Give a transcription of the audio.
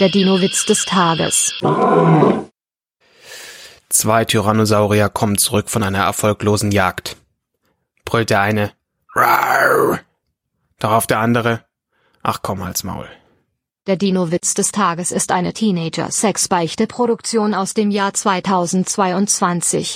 Der Dino-Witz des Tages. Zwei Tyrannosaurier kommen zurück von einer erfolglosen Jagd. Brüllt der eine. Rar! Darauf der andere. Ach komm als Maul. Der Dino-Witz des Tages ist eine Teenager-Sex-Beichte-Produktion aus dem Jahr 2022.